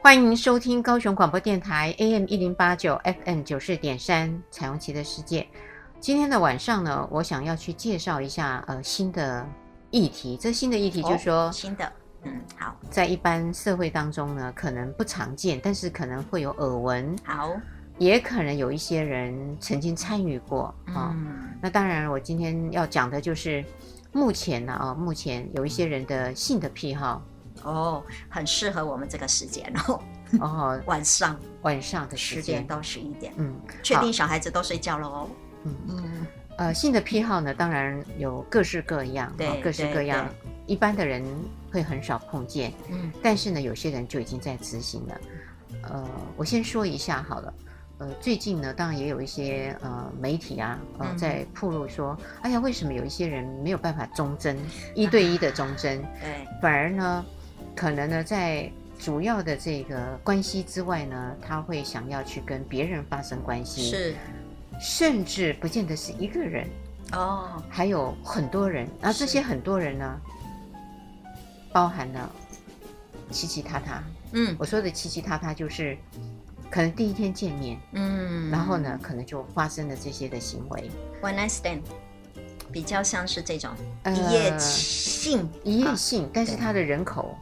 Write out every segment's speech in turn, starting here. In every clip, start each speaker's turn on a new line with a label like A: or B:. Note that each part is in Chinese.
A: 欢迎收听高雄广播电台 AM 一零八九 FM 九四点三彩虹旗的世界。今天的晚上呢，我想要去介绍一下呃新的议题。这新的议题就是说、哦、
B: 新的，嗯，好，
A: 在一般社会当中呢，可能不常见，但是可能会有耳闻。
B: 好，
A: 也可能有一些人曾经参与过啊、那当然，我今天要讲的就是目前呢啊、哦，目前有一些人的性的癖好。
B: 哦，很适合我们这个时间哦。哦，晚上
A: 晚上的十点
B: 到十一点。嗯，确定小孩子都睡觉了哦。
A: 嗯嗯。呃，性的癖好呢，当然有各式各样，
B: 对，
A: 各式各样。一般的人会很少碰见。嗯。但是呢，有些人就已经在执行了。呃，我先说一下好了。呃，最近呢，当然也有一些呃媒体啊，呃，在曝露说，嗯、哎呀，为什么有一些人没有办法忠贞，一对一的忠贞，
B: 对，
A: 反而呢？可能呢，在主要的这个关系之外呢，他会想要去跟别人发生关系，
B: 是，
A: 甚至不见得是一个人
B: 哦，
A: 还有很多人，然后这些很多人呢，包含了七七他他，嗯，我说的七七他他就是可能第一天见面，嗯，然后呢，可能就发生了这些的行为
B: ，One night stand。比较像是这种一夜性，呃、
A: 一夜性，啊、但是他的人口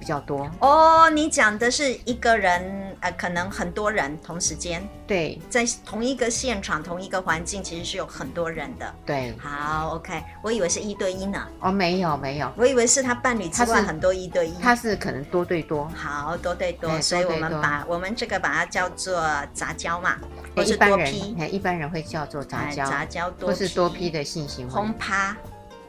A: 比较多
B: 哦。你讲的是一个人，呃，可能很多人同时间，
A: 对，
B: 在同一个现场、同一个环境，其实是有很多人的。
A: 对，
B: 好，OK，我以为是一对一呢。
A: 哦，没有没有，
B: 我以为是他伴侣之外很多一对一，
A: 他是可能多对多。
B: 好，多对多，所以我们把我们这个把它叫做杂交嘛。或是
A: 一般人，一般人会叫做杂交，
B: 杂交多，
A: 或是多批的性行为，
B: 轰趴，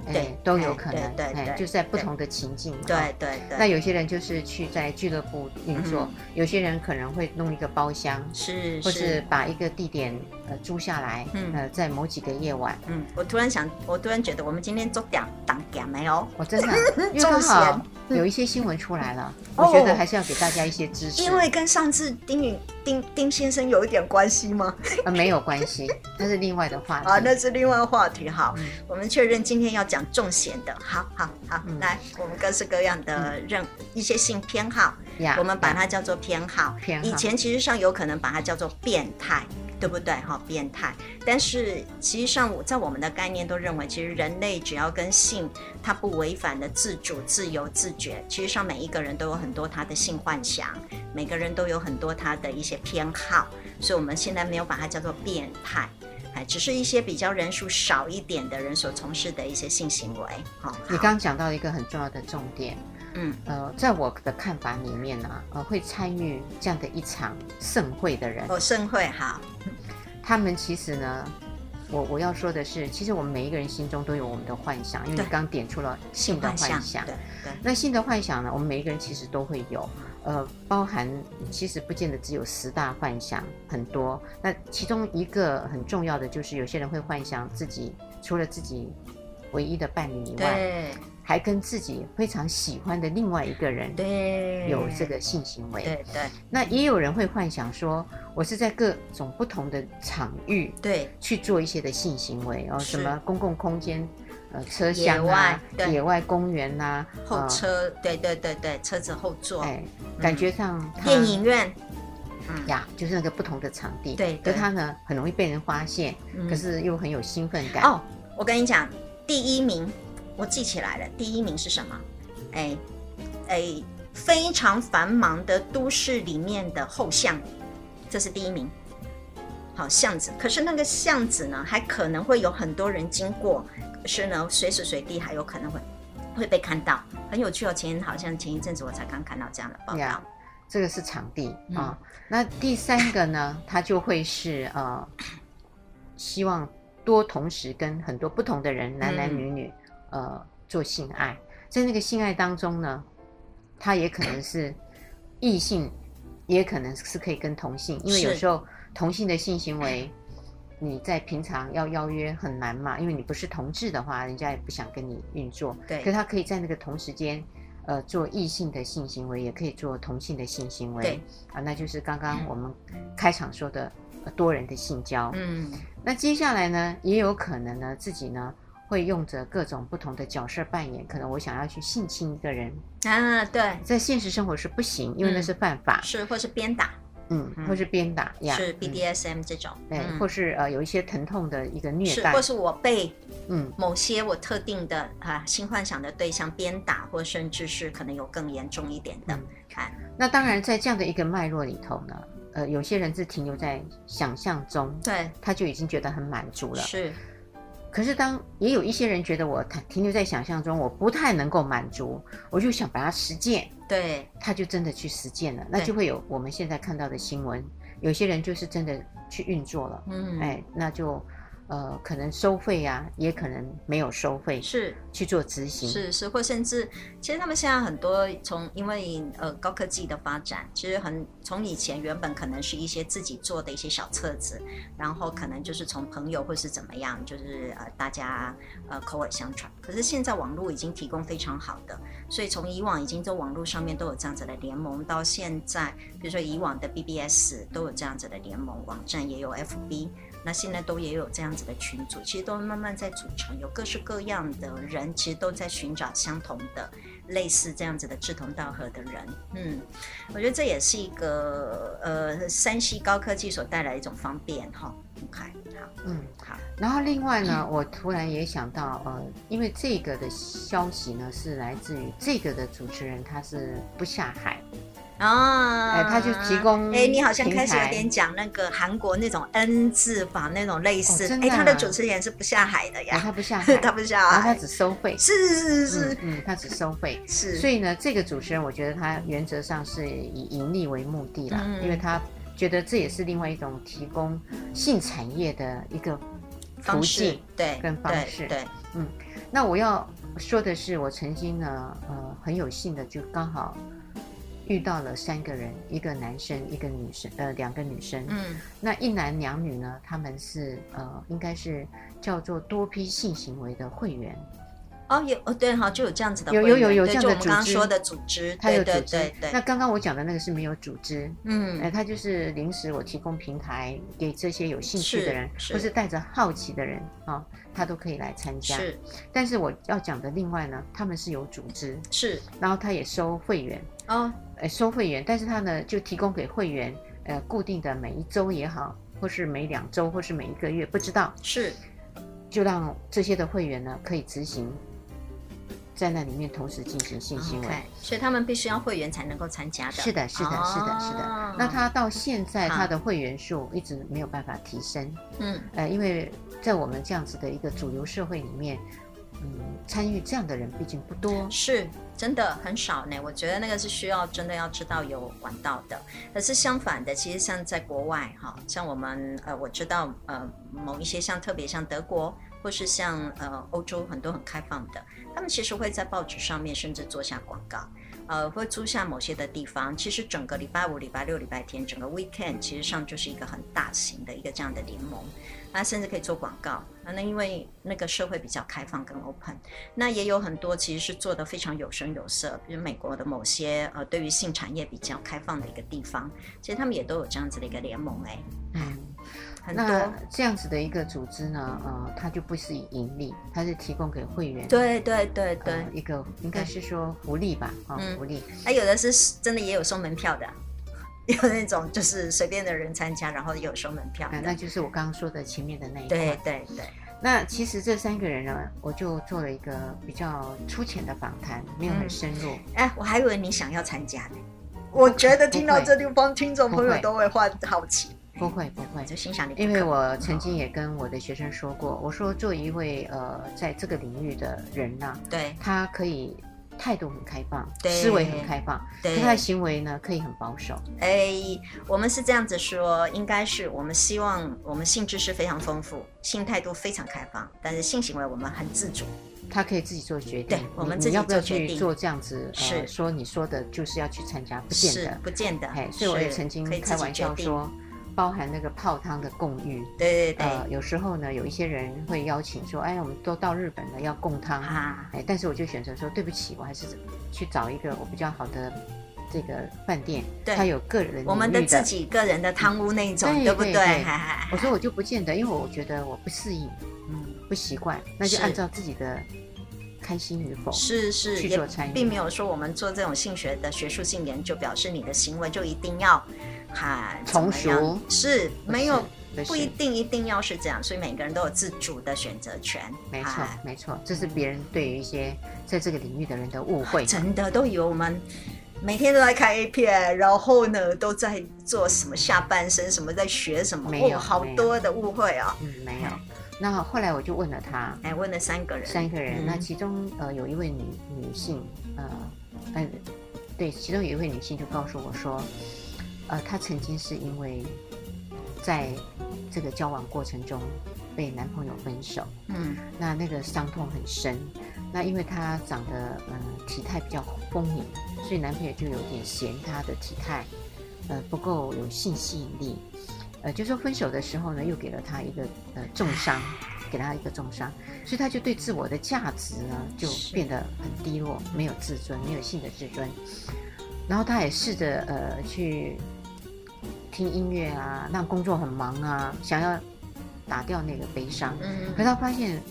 B: 对，
A: 都有可能，
B: 对对，
A: 就在不同的情境，
B: 对对对。
A: 那有些人就是去在俱乐部运作，有些人可能会弄一个包厢，
B: 是，
A: 或是把一个地点呃租下来，呃，在某几个夜晚。
B: 嗯，我突然想，我突然觉得我们今天做点当点没有？
A: 我真的，因为刚好有一些新闻出来了，我觉得还是要给大家一些支持，
B: 因为跟上次丁允。丁丁先生有一点关系吗？
A: 呃，没有关系，那是另外的话题
B: 啊，那是另外的话题。好，嗯、我们确认今天要讲重咸的。好好好，嗯、来，我们各式各样的任、嗯、一些性偏好我们把它叫做偏好。偏好以前其实上有可能把它叫做变态。对不对？哈，变态。但是其实上，在我们的概念都认为，其实人类只要跟性它不违反的自主、自由、自觉，其实上每一个人都有很多他的性幻想，每个人都有很多他的一些偏好。所以我们现在没有把它叫做变态，哎，只是一些比较人数少一点的人所从事的一些性行为。好，
A: 你刚刚讲到一个很重要的重点，嗯，呃，在我的看法里面呢，呃，会参与这样的一场盛会的人，
B: 哦，盛会好。
A: 他们其实呢，我我要说的是，其实我们每一个人心中都有我们的幻想，因为你刚点出了性的幻想。对对。那性的幻想呢，我们每一个人其实都会有，呃，包含其实不见得只有十大幻想，很多。那其中一个很重要的就是，有些人会幻想自己除了自己唯一的伴侣以外。对。还跟自己非常喜欢的另外一个人对有这个性行为，
B: 对对。
A: 那也有人会幻想说，我是在各种不同的场域对去做一些的性行为哦，什么公共空间、呃车厢啊、野外公园呐、
B: 后车，对对对对，车子后座，哎，
A: 感觉上
B: 电影院，
A: 嗯呀，就是那个不同的场地，对，可他呢很容易被人发现，可是又很有兴奋感
B: 哦。我跟你讲，第一名。我记起来了，第一名是什么？哎哎，非常繁忙的都市里面的后巷，这是第一名。好，巷子，可是那个巷子呢，还可能会有很多人经过，可是呢，随时随地还有可能会会被看到，很有趣哦。前好像前一阵子我才刚看到这样的报道。Yeah,
A: 这个是场地啊。那第三个呢，它就会是呃，希望多同时跟很多不同的人，男男女女。嗯呃，做性爱，在那个性爱当中呢，他也可能是异性也可能是可以跟同性，因为有时候同性的性行为，你在平常要邀约很难嘛，因为你不是同志的话，人家也不想跟你运作。
B: 对，
A: 可是他可以在那个同时间，呃，做异性的性行为，也可以做同性的性行为。
B: 对，
A: 啊，那就是刚刚我们开场说的多人的性交。
B: 嗯，
A: 那接下来呢，也有可能呢，自己呢。会用着各种不同的角色扮演，可能我想要去性侵一个人
B: 啊，对，
A: 在现实生活是不行，因为那是犯法，
B: 是或是鞭打，
A: 嗯，或是鞭打呀，
B: 是 BDSM 这种，
A: 对，或是呃有一些疼痛的一个虐待，
B: 或是我被嗯。某些我特定的啊性幻想的对象鞭打，或甚至是可能有更严重一点的，看，
A: 那当然在这样的一个脉络里头呢，呃，有些人是停留在想象中，
B: 对，
A: 他就已经觉得很满足了，
B: 是。
A: 可是，当也有一些人觉得我停留在想象中，我不太能够满足，我就想把它实践。
B: 对，
A: 他就真的去实践了，那就会有我们现在看到的新闻。有些人就是真的去运作了，嗯，哎，那就。呃，可能收费呀、啊，也可能没有收费，
B: 是
A: 去做执行，
B: 是是，或甚至，其实他们现在很多从因为呃高科技的发展，其实很从以前原本可能是一些自己做的一些小册子，然后可能就是从朋友或是怎么样，就是呃大家呃口耳相传。可是现在网络已经提供非常好的，所以从以往已经在网络上面都有这样子的联盟，到现在比如说以往的 BBS 都有这样子的联盟，网站也有 FB。那现在都也有这样子的群组，其实都慢慢在组成，有各式各样的人，其实都在寻找相同的、类似这样子的志同道合的人。嗯，我觉得这也是一个呃山西高科技所带来的一种方便哈。OK，好，
A: 嗯，好。然后另外呢，我突然也想到，呃，因为这个的消息呢是来自于这个的主持人，他是不下海。
B: 啊，
A: 哎，他就提供，
B: 哎，你好像开始有点讲那个韩国那种 N 字法那种类似，哎，他的主持人是不下海的呀，
A: 他不下海，
B: 他不下海，
A: 他只收费，
B: 是是是。是，
A: 嗯，他只收费，
B: 是，
A: 所以呢，这个主持人我觉得他原则上是以盈利为目的啦，因为他觉得这也是另外一种提供性产业的一个途径，
B: 对，
A: 跟方式，
B: 对，
A: 嗯，那我要说的是，我曾经呢，呃，很有幸的就刚好。遇到了三个人，一个男生，一个女生，呃，两个女生。嗯，那一男两女呢？他们是呃，应该是叫做多批性行为的会员。
B: 哦，有哦，对，哈，就有这样子的。
A: 有有有有这样的组
B: 织。我们刚刚说的组织，
A: 他有
B: 组织。
A: 那刚刚我讲的那个是没有组织。嗯，哎，他就是临时我提供平台给这些有兴趣的人，或是带着好奇的人啊。哦他都可以来参加，
B: 是。
A: 但是我要讲的另外呢，他们是有组织，
B: 是。
A: 然后他也收会员，
B: 哦，
A: 呃，收会员，但是他呢就提供给会员，呃，固定的每一周也好，或是每两周，或是每一个月，不知道，
B: 是。
A: 就让这些的会员呢可以执行，在那里面同时进行性行为，okay,
B: 所以他们必须要会员才能够参加的。
A: 是的，是的，是的，是的。那他到现在他的会员数一直没有办法提升，嗯，呃，因为。在我们这样子的一个主流社会里面，嗯，参与这样的人毕竟不多，
B: 是真的很少呢。我觉得那个是需要真的要知道有管道的。可是相反的，其实像在国外哈，像我们呃，我知道呃，某一些像特别像德国，或是像呃欧洲很多很开放的，他们其实会在报纸上面甚至做下广告。呃，会租下某些的地方，其实整个礼拜五、礼拜六、礼拜天，整个 weekend 其实上就是一个很大型的一个这样的联盟，那甚至可以做广告。那因为那个社会比较开放跟 open，那也有很多其实是做的非常有声有色，比如美国的某些呃对于性产业比较开放的一个地方，其实他们也都有这样子的一个联盟哎。嗯。
A: 那这样子的一个组织呢，呃，它就不是以盈利，它是提供给会员。
B: 对对对对，
A: 呃、一个应该是说福利吧，啊、福利。
B: 那有的是真的也有收门票的，有那种就是随便的人参加，然后也有收门票。
A: 啊那就是我刚刚说的前面的那一块。
B: 对对对。
A: 那其实这三个人呢，我就做了一个比较粗浅的访谈，没有很深入。
B: 哎、嗯，我还以为你想要参加呢。我觉得听到这地方，听众朋友都会换好奇。
A: 不会不会，
B: 就欣赏你。
A: 因为我曾经也跟我的学生说过，我说做一位呃，在这个领域的人呐，
B: 对，
A: 他可以态度很开放，思维很开放，对，他的行为呢可以很保守。
B: 哎，我们是这样子说，应该是我们希望我们性知识非常丰富，性态度非常开放，但是性行为我们很自主。
A: 他可以自己做决定。
B: 对，我们自己
A: 要不要去做这样子？是、呃、说你说的就是要去参加，不见得，
B: 不见得。
A: 哎，所以我也曾经开玩笑说，包含那个泡汤的共浴，
B: 对对对。
A: 呃，有时候呢，有一些人会邀请说，哎，我们都到日本了，要共汤啊。哎，但是我就选择说，对不起，我还是去找一个我比较好的。这个饭店，他有个人的，
B: 我们的自己个人的汤屋那一种，对不对？
A: 我说我就不见得，因为我觉得我不适应，嗯，不习惯，那就按照自己的开心与否
B: 是是去做参与，并没有说我们做这种性学的学术性研究，表示你的行为就一定要哈
A: 从熟，
B: 是没有不一定一定要是这样，所以每个人都有自主的选择权。
A: 没错没错，这是别人对于一些在这个领域的人的误会，
B: 真的都以为我们。每天都在看 A 片，然后呢，都在做什么下半身什么，在学什么？
A: 没有，
B: 哦、好多的误会啊、哦。
A: 嗯，没有。那后来我就问了他，
B: 哎，问了三个人，
A: 三个人。嗯、那其中呃有一位女女性，呃，嗯，对，其中有一位女性就告诉我说，呃，她曾经是因为在这个交往过程中被男朋友分手，嗯，那那个伤痛很深。那因为她长得嗯、呃、体态比较丰盈，所以男朋友就有点嫌她的体态，呃不够有性吸引力，呃就说分手的时候呢，又给了她一个呃重伤，给她一个重伤，所以她就对自我的价值呢就变得很低落，没有自尊，没有性的自尊。然后她也试着呃去听音乐啊，那工作很忙啊，想要打掉那个悲伤，嗯，可他发现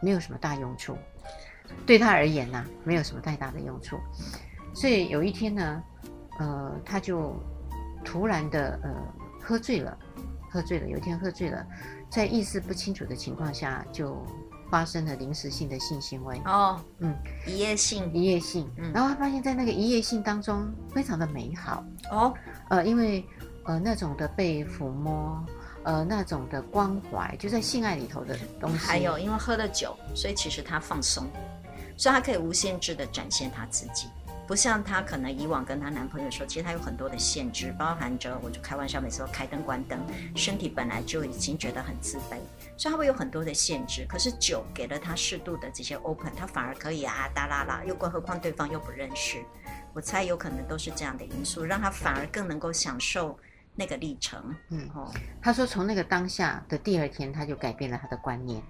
A: 没有什么大用处。对他而言呢、啊，没有什么太大的用处，所以有一天呢，呃，他就突然的呃喝醉了，喝醉了。有一天喝醉了，在意识不清楚的情况下，就发生了临时性的性行为。
B: 哦，嗯，一夜性，
A: 一夜性。嗯，然后他发现，在那个一夜性当中，非常的美好。哦，呃，因为呃那种的被抚摸。呃，那种的关怀，就在性爱里头的东西。
B: 还有，因为喝了酒，所以其实他放松，所以他可以无限制的展现他自己，不像他可能以往跟他男朋友说，其实他有很多的限制，包含着，我就开玩笑，每次都开灯关灯，身体本来就已经觉得很自卑，所以他会有很多的限制。可是酒给了他适度的这些 open，他反而可以啊哒啦啦，又更何况对方又不认识，我猜有可能都是这样的因素，让他反而更能够享受。那个历程，嗯，哦，
A: 他说从那个当下的第二天，他就改变了他的观念，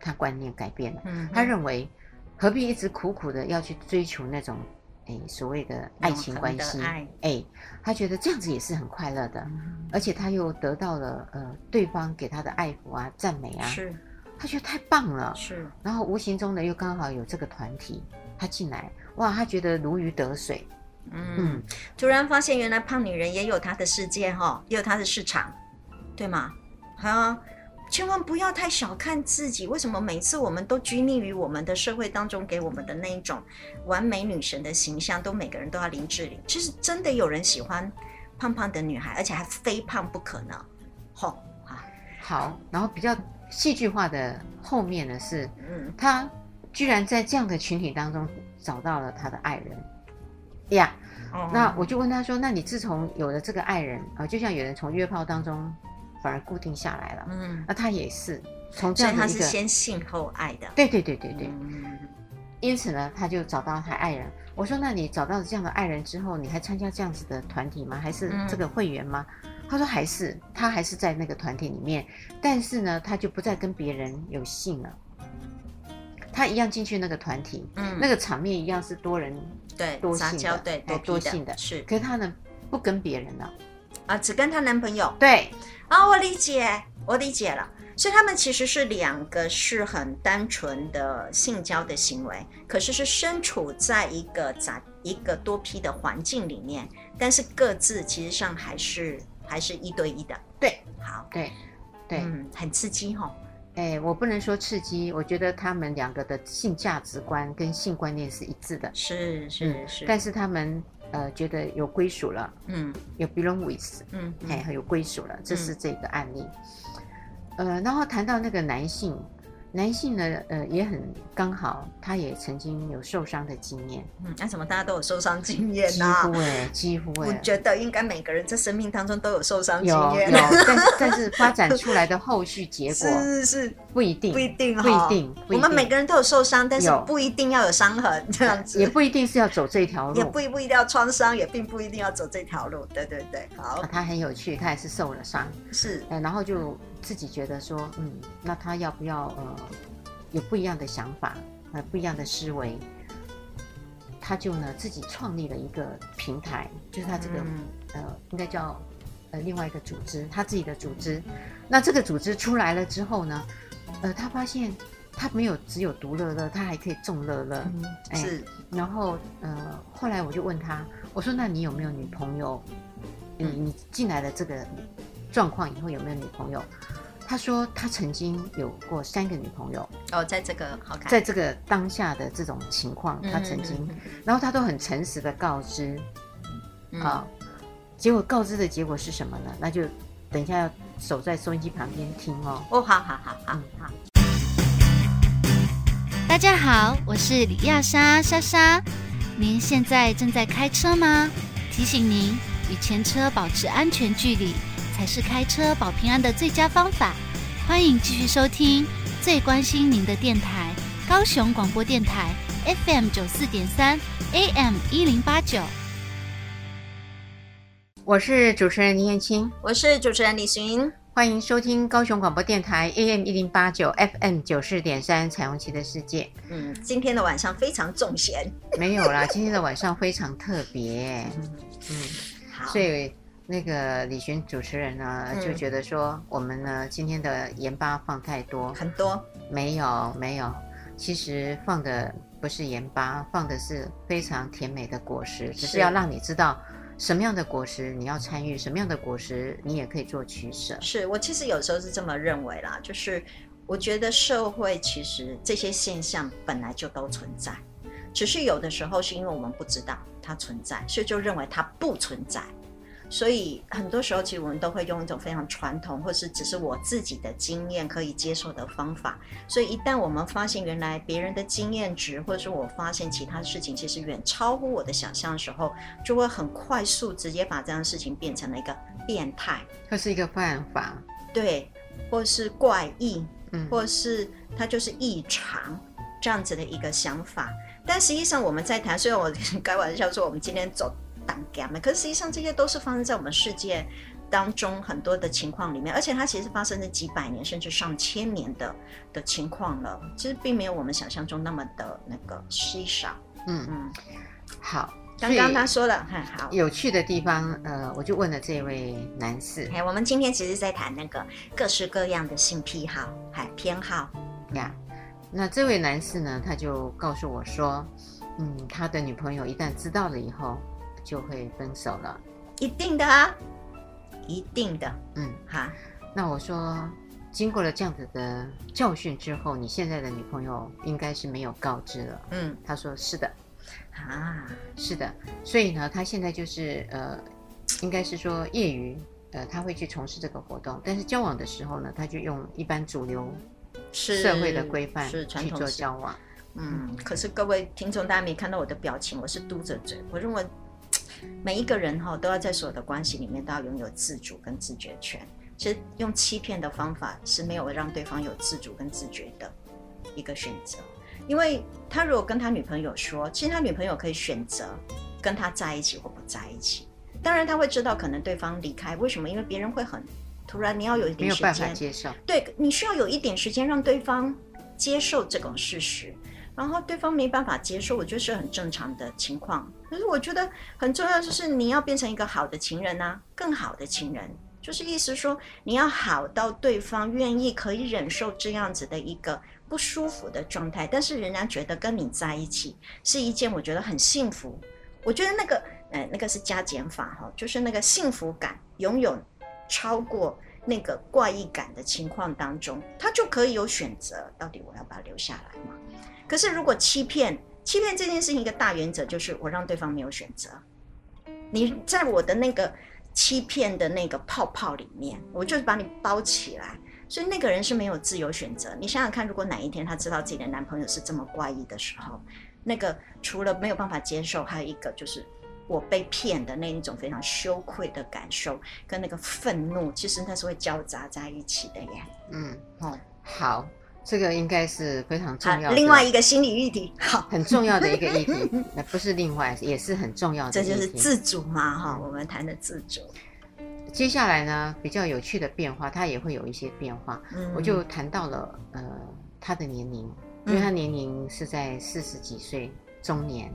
A: 他观念改变了，嗯，他认为何必一直苦苦的要去追求那种，哎，所谓的爱情关系，哎，他觉得这样子也是很快乐的，嗯，而且他又得到了呃对方给他的爱抚啊、赞美啊，是，他觉得太棒了，是，然后无形中呢又刚好有这个团体他进来，哇，他觉得如鱼得水。
B: 嗯，突然发现原来胖女人也有她的世界哈，也有她的市场，对吗？啊，千万不要太小看自己。为什么每次我们都拘泥于我们的社会当中给我们的那一种完美女神的形象，都每个人都要林志玲？其实真的有人喜欢胖胖的女孩，而且还非胖不可呢。好，
A: 好，然后比较戏剧化的后面呢是，嗯，她居然在这样的群体当中找到了她的爱人。呀，yeah, 那我就问他说：“那你自从有了这个爱人啊，就像有人从约炮当中反而固定下来了，嗯，那他也是从这样
B: 他是先性后爱的，
A: 对对对对对，嗯，因此呢，他就找到他爱人。我说：那你找到这样的爱人之后，你还参加这样子的团体吗？还是这个会员吗？嗯，他说还是，他还是在那个团体里面，但是呢，他就不再跟别人有性了。”他一样进去那个团体，嗯，那个场面一样是多人
B: 对
A: 多性的，
B: 对多
A: 多性的，
B: 是。
A: 可是她呢，不跟别人了，
B: 啊，只跟她男朋友。
A: 对，
B: 啊，我理解，我理解了。所以他们其实是两个是很单纯的性交的行为，可是是身处在一个杂一个多批的环境里面，但是各自其实上还是还是一对一的。
A: 对，
B: 好，
A: 对，对，
B: 嗯，很刺激哈、哦。
A: 哎，我不能说刺激，我觉得他们两个的性价值观跟性观念是一致的，
B: 是是是。
A: 但是他们呃觉得有归属了，嗯，有 belong with，嗯，哎，有归属了，这是这个案例。呃，然后谈到那个男性，男性呢，呃，也很刚好，他也曾经有受伤的经验。
B: 嗯，那怎么大家都有受伤经验呢？几
A: 乎哎，几乎哎。
B: 我觉得应该每个人在生命当中都有受伤经验。
A: 有有，但是但是发展出来的后续结果
B: 是是是
A: 不一定，
B: 不一定，
A: 不一定。
B: 我们每个人都有受伤，但是不一定要有伤痕这样子，
A: 也不一定是要走这条路，
B: 也不不一定要创伤，也并不一定要走这条路。对对对，好。
A: 他很有趣，他也是受了伤，
B: 是，
A: 然后就自己觉得说，嗯，那他要不要呃？有不一样的想法，呃，不一样的思维，他就呢自己创立了一个平台，就是他这个、嗯、呃，应该叫呃另外一个组织，他自己的组织。那这个组织出来了之后呢，呃，他发现他没有只有独乐乐，他还可以众乐乐，
B: 嗯、是、哎。
A: 然后呃，后来我就问他，我说：“那你有没有女朋友？你你进来了这个状况以后有没有女朋友？”他说他曾经有过三个女朋友
B: 哦，在这个好看，
A: 在这个当下的这种情况，他曾经，然后他都很诚实的告知，啊，结果告知的结果是什么呢？那就等一下要守在收音机旁边听哦。
B: 哦，好好好好好。
C: 大家好，我是李亚莎莎莎，您现在正在开车吗？提醒您与前车保持安全距离。才是开车保平安的最佳方法。欢迎继续收听最关心您的电台——高雄广播电台 FM 九四点三 AM 一零八九。
A: 我是主持人林燕青，
B: 我是主持人李寻。
A: 欢迎收听高雄广播电台 AM 一零八九 FM 九四点三彩虹旗的世界。
B: 嗯，今天的晚上非常重咸。
A: 没有啦，今天的晚上非常特别。嗯，好，所以。那个李寻主持人呢，嗯、就觉得说我们呢今天的盐巴放太多，
B: 很多？
A: 没有没有，其实放的不是盐巴，放的是非常甜美的果实，只是要让你知道什么样的果实你要参与，什么样的果实你也可以做取舍。
B: 是我其实有时候是这么认为啦，就是我觉得社会其实这些现象本来就都存在，只是有的时候是因为我们不知道它存在，所以就认为它不存在。所以很多时候，其实我们都会用一种非常传统，或是只是我自己的经验可以接受的方法。所以一旦我们发现原来别人的经验值，或者是我发现其他事情其实远超乎我的想象的时候，就会很快速直接把这样的事情变成了一个变态，
A: 它是一个办法，
B: 对，或是怪异，嗯，或是它就是异常这样子的一个想法。但实际上我们在谈，虽然我 开玩笑说我们今天走。可是实际上这些都是发生在我们世界当中很多的情况里面，而且它其实发生在几百年甚至上千年的的情况了，其实并没有我们想象中那么的那个稀少。嗯嗯，
A: 好，
B: 刚刚他说了很好
A: 有趣的地方，呃，我就问了这位男士，
B: 哎，我们今天其实在谈那个各式各样的性癖好还偏好
A: 呀。那这位男士呢，他就告诉我说，嗯，他的女朋友一旦知道了以后。就会分手了，
B: 一定的啊，一定的，
A: 嗯，好。那我说，经过了这样子的教训之后，你现在的女朋友应该是没有告知了，
B: 嗯，
A: 他说是的，
B: 啊，
A: 是的，所以呢，他现在就是呃，应该是说业余，呃，他会去从事这个活动，但是交往的时候呢，他就用一般主流社会的规范去做交往，
B: 嗯。可是各位听众，大家没看到我的表情，我是嘟着嘴，我认为。每一个人哈都要在所有的关系里面都要拥有自主跟自觉权。其实用欺骗的方法是没有让对方有自主跟自觉的一个选择。因为他如果跟他女朋友说，其实他女朋友可以选择跟他在一起或不在一起。当然他会知道可能对方离开，为什么？因为别人会很突然，你要有一
A: 点时间，接受。
B: 对，你需要有一点时间让对方接受这种事实。然后对方没办法接受，我觉得是很正常的情况。可是我觉得很重要，就是你要变成一个好的情人啊，更好的情人，就是意思说你要好到对方愿意可以忍受这样子的一个不舒服的状态，但是人家觉得跟你在一起是一件我觉得很幸福。我觉得那个呃那个是加减法哈，就是那个幸福感拥有超过那个怪异感的情况当中，他就可以有选择，到底我要不要留下来嘛？可是，如果欺骗，欺骗这件事情一个大原则就是我让对方没有选择。你在我的那个欺骗的那个泡泡里面，我就是把你包起来，所以那个人是没有自由选择。你想想看，如果哪一天他知道自己的男朋友是这么怪异的时候，那个除了没有办法接受，还有一个就是我被骗的那一种非常羞愧的感受，跟那个愤怒，其实那是会交杂在一起的耶。
A: 嗯，哦，好。这个应该是非常重要的，
B: 另外一个心理议题，好，
A: 很重要的一个议题，那不是另外，也是很重要的。
B: 这就是自主嘛，哈，我们谈的自主。
A: 接下来呢，比较有趣的变化，它也会有一些变化。嗯，我就谈到了呃，他的年龄，因为他年龄是在四十几岁中年，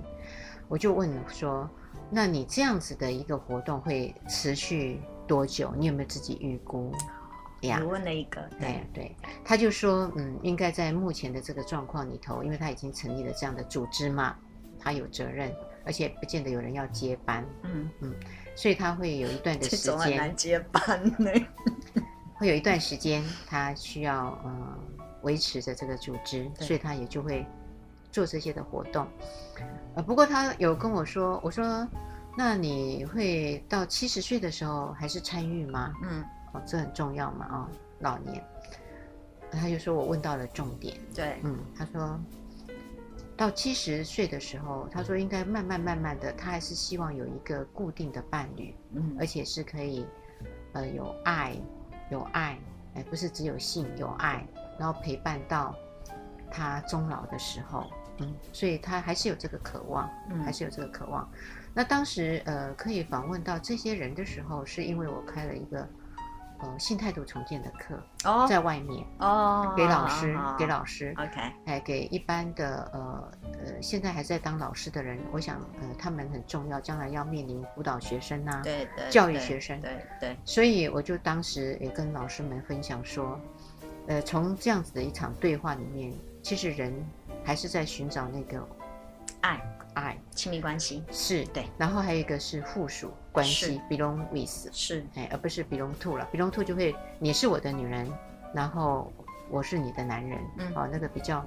A: 我就问说，那你这样子的一个活动会持续多久？你有没有自己预估
B: 我问了一个，
A: 对。对，他就说，嗯，应该在目前的这个状况里头，因为他已经成立了这样的组织嘛，他有责任，而且不见得有人要接班，嗯。嗯，所以他会有一段的时间，
B: 很难接班呢，
A: 会有一段时间他需要嗯维持着这个组织，所以他也就会做这些的活动，呃，不过他有跟我说，我说，那你会到七十岁的时候还是参与吗？嗯。哦，这很重要嘛，啊、哦，老年，他就说我问到了重点，
B: 对，
A: 嗯，他说到七十岁的时候，他说应该慢慢慢慢的，他还是希望有一个固定的伴侣，嗯，而且是可以，呃，有爱，有爱，哎，不是只有性，有爱，然后陪伴到他终老的时候，嗯，所以他还是有这个渴望，嗯，还是有这个渴望。那当时呃，可以访问到这些人的时候，是因为我开了一个。呃，性态度重建的课哦，在外面哦，给老师，哦、给老师
B: ，OK，
A: 哎，给一般的呃呃，现在还在当老师的人，我想呃，他们很重要，将来要面临辅导学生呐，
B: 对对，
A: 教育学生，
B: 对对，对对，
A: 所以我就当时也跟老师们分享说，呃，从这样子的一场对话里面，其实人还是在寻找那个
B: 爱。
A: 爱，
B: 亲密关系。
A: 是。对，然后还有一个是附属关系，belong with
B: 是，
A: 哎，而不是 belong to 了，belong to 就会你是我的女人，然后我是你的男人，嗯，哦，那个比较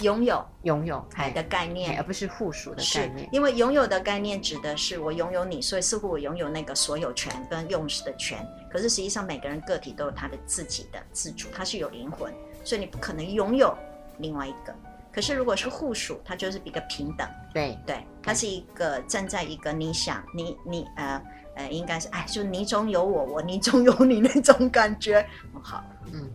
B: 拥有。
A: 拥有
B: 爱的概念，
A: 而不是附属的概念，
B: 因为拥有的概念指的是我拥有你，所以似乎我拥有那个所有权跟用事的权，可是实际上每个人个体都有他的自己的自主，他是有灵魂，所以你不可能拥有另外一个。可是，如果是互属，它就是比较平等。
A: 对
B: 对，它是一个站在一个你想你你呃呃，应该是哎，就你中有我，我你中有你那种感觉。好，嗯。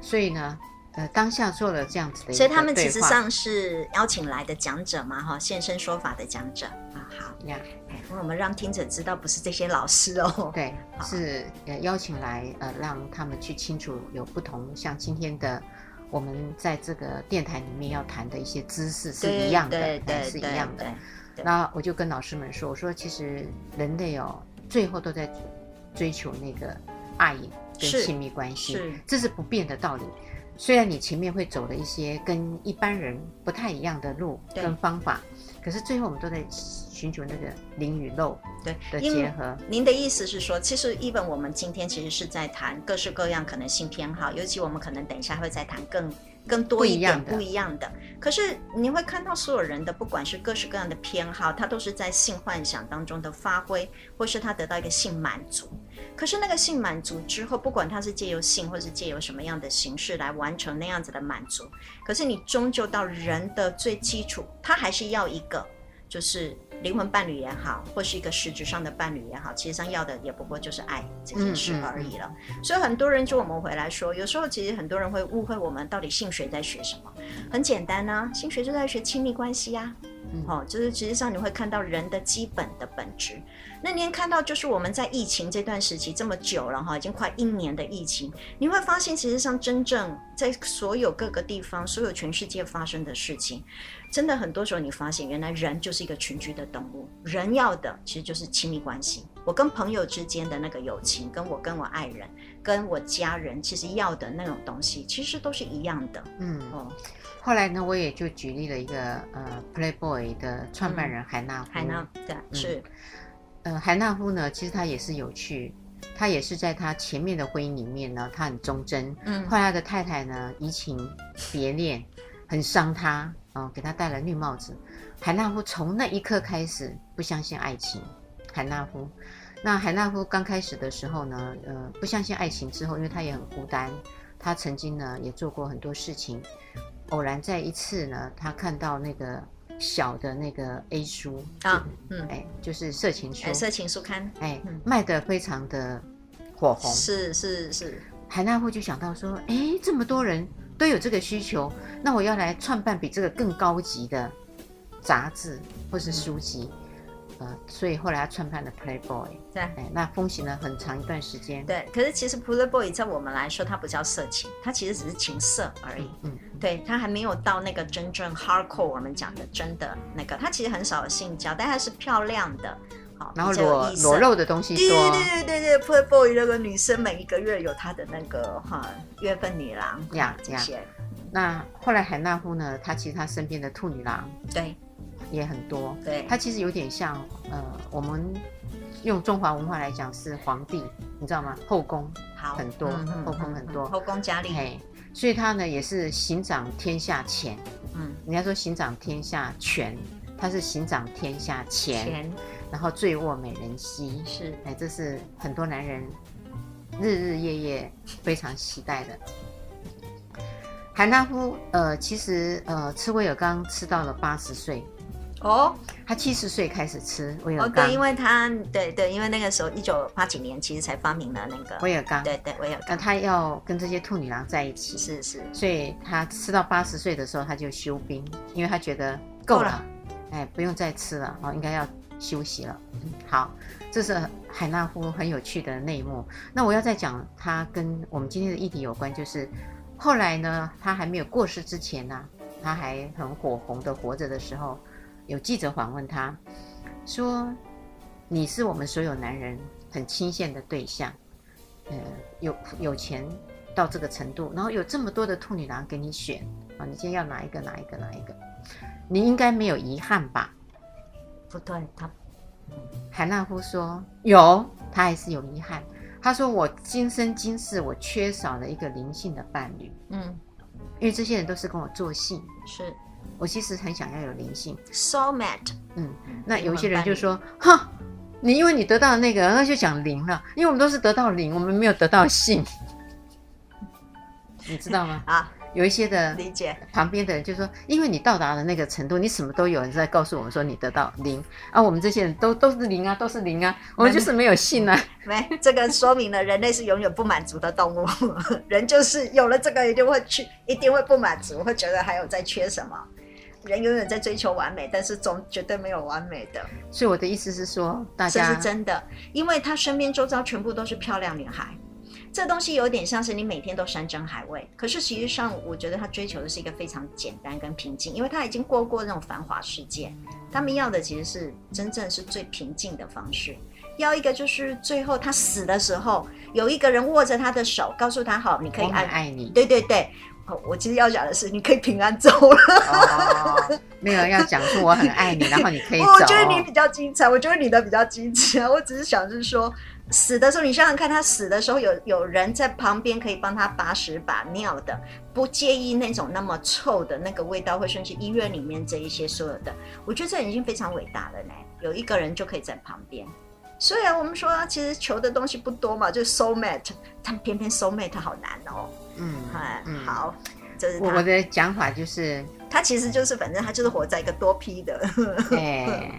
A: 所以呢，呃，当下做了这样子的，
B: 所以他们其实上是邀请来的讲者嘛，哈，现身说法的讲者啊。好呀，我们让听者知道，不是这些老师哦。
A: 对，是呃邀请来呃，让他们去清楚有不同，像今天的。我们在这个电台里面要谈的一些知识是一样的，对对对，是一样的。那我就跟老师们说，我说其实人类哦，最后都在追求那个爱跟亲密关系，这是不变的道理。虽然你前面会走了一些跟一般人不太一样的路跟方法，可是最后我们都在。寻求那个灵与肉对的结合。
B: 您的意思是说，其实 even 我们今天其实是在谈各式各样可能性偏好，尤其我们可能等一下会再谈更更多一点不一样的。可是你会看到所有人的不管是各式各样的偏好，他都是在性幻想当中的发挥，或是他得到一个性满足。可是那个性满足之后，不管他是借由性，或是借由什么样的形式来完成那样子的满足，可是你终究到人的最基础，他还是要一个就是。灵魂伴侣也好，或是一个实质上的伴侣也好，其实上要的也不过就是爱这件事而已了。嗯嗯嗯、所以很多人就我们回来说，有时候其实很多人会误会我们到底性学在学什么？很简单呢、啊，性学就在学亲密关系呀、啊。哦，就是实际上你会看到人的基本的本质。那您看到就是我们在疫情这段时期这么久了哈，已经快一年的疫情，你会发现其实上真正在所有各个地方，所有全世界发生的事情，真的很多时候你发现原来人就是一个群居的动物，人要的其实就是亲密关系。我跟朋友之间的那个友情，跟我跟我爱人，跟我家人，其实要的那种东西，其实都是一样的。嗯哦。
A: 后来呢，我也就举例了一个呃，Playboy 的创办人海纳夫。
B: 海纳对，是。
A: 呃，海纳夫呢，其实他也是有趣，他也是在他前面的婚姻里面呢，他很忠贞。嗯。后来他的太太呢，移情别恋，很伤他啊，呃，给他戴了绿帽子。海纳夫从那一刻开始不相信爱情。海纳夫，那海纳夫刚开始的时候呢，呃，不相信爱情之后，因为他也很孤单，他曾经呢也做过很多事情。偶然在一次呢，他看到那个小的那个 A 书啊，嗯，哎，就是色情书，
B: 色情书刊，
A: 哎，卖得非常的火红。
B: 是是是，
A: 海纳夫就想到说，哎，这么多人都有这个需求，那我要来创办比这个更高级的杂志或是书籍。嗯呃，所以后来他创办了 Playboy，
B: 对，
A: 哎，那风行了很长一段时间。
B: 对，可是其实 Playboy 在我们来说，它不叫色情，它其实只是情色而已。嗯，嗯对，它还没有到那个真正 hardcore 我们讲的真的那个，它其实很少有性交，但它是漂亮的，好，
A: 然后裸裸露的东西多。
B: 对对对对对，Playboy 那个女生每一个月有她的那个哈月份女郎呀这些。
A: 那后来海纳夫呢，他其实他身边的兔女郎。
B: 对。
A: 也很多，
B: 对，
A: 他其实有点像，呃，我们用中华文化来讲是皇帝，你知道吗？后宫好很多，嗯、后宫很多，
B: 后宫佳丽，
A: 嘿，所以他呢也是行掌天下钱，嗯，人家说行掌天下权，他是行掌天下钱，钱然后醉卧美人膝，
B: 是，
A: 哎，这是很多男人日日夜夜非常期待的。韩纳夫，呃，其实呃吃威尔刚吃到了八十岁。哦，他七十岁开始吃威尔刚。
B: 哦，对，因为他对对，因为那个时候一九八几年其实才发明了那个
A: 威尔刚，
B: 对对威尔刚。
A: 那他要跟这些兔女郎在一起，
B: 是是，
A: 所以他吃到八十岁的时候他就休兵，因为他觉得够了，够了哎，不用再吃了，哦，应该要休息了。好，这是海纳夫很有趣的内幕。那我要再讲他跟我们今天的议题有关，就是后来呢，他还没有过世之前呢，他还很火红的活着的时候。有记者访问他，说：“你是我们所有男人很倾羡的对象，呃，有有钱到这个程度，然后有这么多的兔女郎给你选啊，你今天要哪一个？哪一个？哪一个？你应该没有遗憾吧？”
B: 不对，他
A: 海纳夫说有，他还是有遗憾。他说：“我今生今世我缺少了一个灵性的伴侣，嗯，因为这些人都是跟我做戏，
B: 是。”
A: 我其实很想要有灵性
B: ，soulmate。
A: 嗯，那有一些人就说：“哼，你因为你得到那个，那就讲灵了。因为我们都是得到灵，我们没有得到性，你知道吗？”啊，有一些的
B: 理解，
A: 旁边的人就说：“因为你到达了那个程度，你什么都有，你在告诉我们说你得到零啊。我们这些人都都是零啊，都是零啊，我们就是没有信啊。
B: 没，这个说明了人类是永远不满足的动物，人就是有了这个一定会去，一定会不满足，会觉得还有在缺什么。”人永远在追求完美，但是总绝对没有完美的。
A: 所以我的意思是说，大家
B: 这是真的，因为他身边周遭全部都是漂亮女孩，这东西有点像是你每天都山珍海味。可是实际上，我觉得他追求的是一个非常简单跟平静，因为他已经过过那种繁华世界。他们要的其实是真正是最平静的方式，要一个就是最后他死的时候，有一个人握着他的手，告诉他好，你可以爱
A: 爱你。
B: 对对对。我其实要讲的是，你可以平安走了。
A: 哦，没有要讲说我很爱你，然后你可以走。
B: 我觉得你比较精彩，我觉得你的比较精彩。我只是想是说，死的时候，你想想看，他死的时候有有人在旁边可以帮他把屎把尿的，不介意那种那么臭的那个味道，会甚至医院里面这一些所有的，我觉得这已经非常伟大了呢。有一个人就可以在旁边。虽然我们说其实求的东西不多嘛，就是 soul mate，但偏偏 soul mate 好难哦。嗯，嗯好，这是
A: 我的讲法就是，
B: 他其实就是反正他就是活在一个多批的，
A: 哎，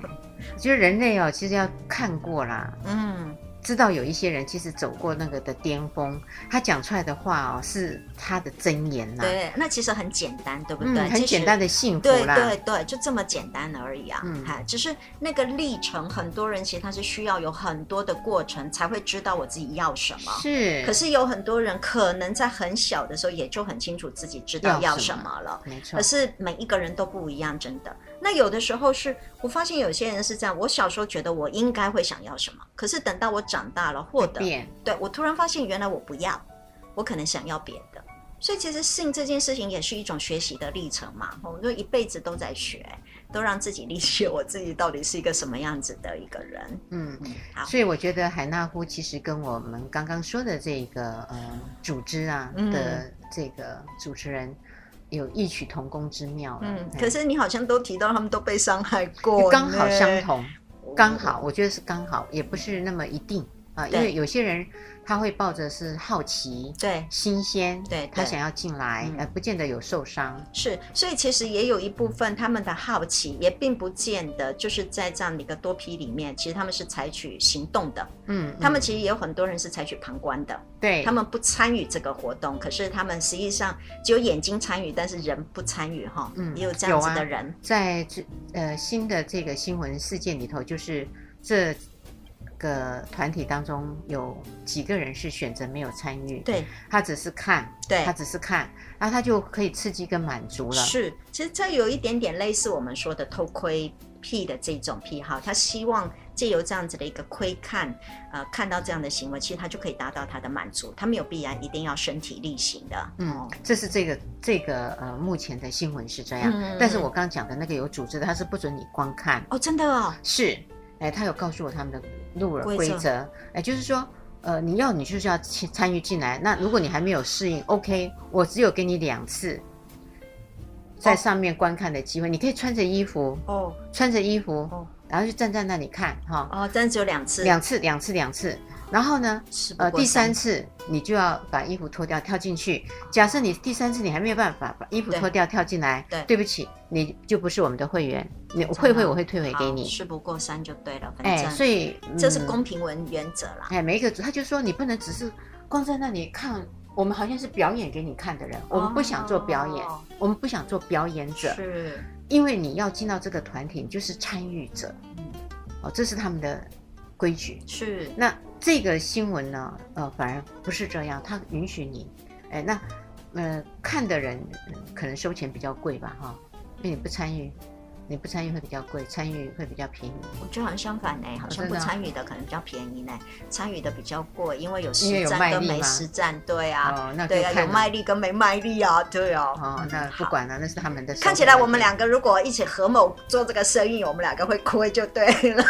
A: 就是人类哦，其实要看过啦，嗯。知道有一些人其实走过那个的巅峰，他讲出来的话哦是他的真言呐。
B: 对，那其实很简单，对不对？
A: 嗯、很简单的幸福啦。
B: 对对对，就这么简单而已啊。嗯，哈，只是那个历程，很多人其实他是需要有很多的过程才会知道我自己要什么。
A: 是。
B: 可是有很多人可能在很小的时候也就很清楚自己知道要什么了。
A: 没错。
B: 可是每一个人都不一样，真的。那有的时候是我发现有些人是这样，我小时候觉得我应该会想要什么，可是等到我长大了获得，对，我突然发现原来我不要，我可能想要别的。所以其实性这件事情也是一种学习的历程嘛，我们就一辈子都在学，都让自己理解我自己到底是一个什么样子的一个人。
A: 嗯，好。所以我觉得海纳夫其实跟我们刚刚说的这个呃组织啊的这个主持人。有异曲同工之妙。
B: 嗯，可是你好像都提到他们都被伤害过，
A: 刚好相同，刚好，我觉得是刚好，也不是那么一定啊，因为有些人。他会抱着是好奇，
B: 对，
A: 新鲜，
B: 对，
A: 他想要进来，呃，不见得有受伤，
B: 是，所以其实也有一部分他们的好奇，也并不见得就是在这样的一个多批里面，其实他们是采取行动的，嗯，他们其实也有很多人是采取旁观的，
A: 对，
B: 他们不参与这个活动，可是他们实际上只有眼睛参与，但是人不参与，哈，嗯，也有这样子的人，
A: 在这呃新的这个新闻事件里头，就是这。个团体当中有几个人是选择没有参与，
B: 对，
A: 他只是看，
B: 对，
A: 他只是看，然后他就可以刺激跟满足了。
B: 是，其实这有一点点类似我们说的偷窥癖的这种癖好，他希望借由这样子的一个窥看，呃，看到这样的行为，其实他就可以达到他的满足，他没有必然一定要身体力行的。
A: 嗯，这是这个这个呃目前的新闻是这样，嗯、但是我刚讲的那个有组织的，他是不准你光看
B: 哦，真的哦，
A: 是。哎，他有告诉我他们的路了规则，哎，就是说，呃，你要你就是要参与进来。那如果你还没有适应，OK，我只有给你两次在上面观看的机会，哦、你可以穿着衣服哦，穿着衣服，哦、然后就站在那里看哈。
B: 哦，但只有两次，
A: 两次，两次，两次。然后呢，呃，第三次你就要把衣服脱掉跳进去。假设你第三次你还没有办法把衣服脱掉跳进来，对，对不起，你就不是我们的会员。你会会我会退回给你。
B: 事不过三就对了，反正。
A: 哎，所以、
B: 嗯、这是公平文原则啦。
A: 哎，每一个他就说你不能只是光在那里看，我们好像是表演给你看的人，我们不想做表演，哦、我们不想做表演者，
B: 是，
A: 因为你要进到这个团体，你就是参与者。嗯，哦，这是他们的规矩。
B: 是，
A: 那。这个新闻呢，呃，反而不是这样，它允许你，哎，那，呃，看的人可能收钱比较贵吧，哈，因为你不参与。你不参与会比较贵，参与会比较便宜。
B: 我觉得好像相反呢，好像不参与的可能比较便宜呢，参与的比较贵，因为有实战跟没实战，对啊，
A: 哦，那
B: 对啊，有卖力跟没卖力啊，对啊。
A: 哦，那不管了，那是他们的。
B: 看起来我们两个如果一起合谋做这个生意，我们两个会亏就对了。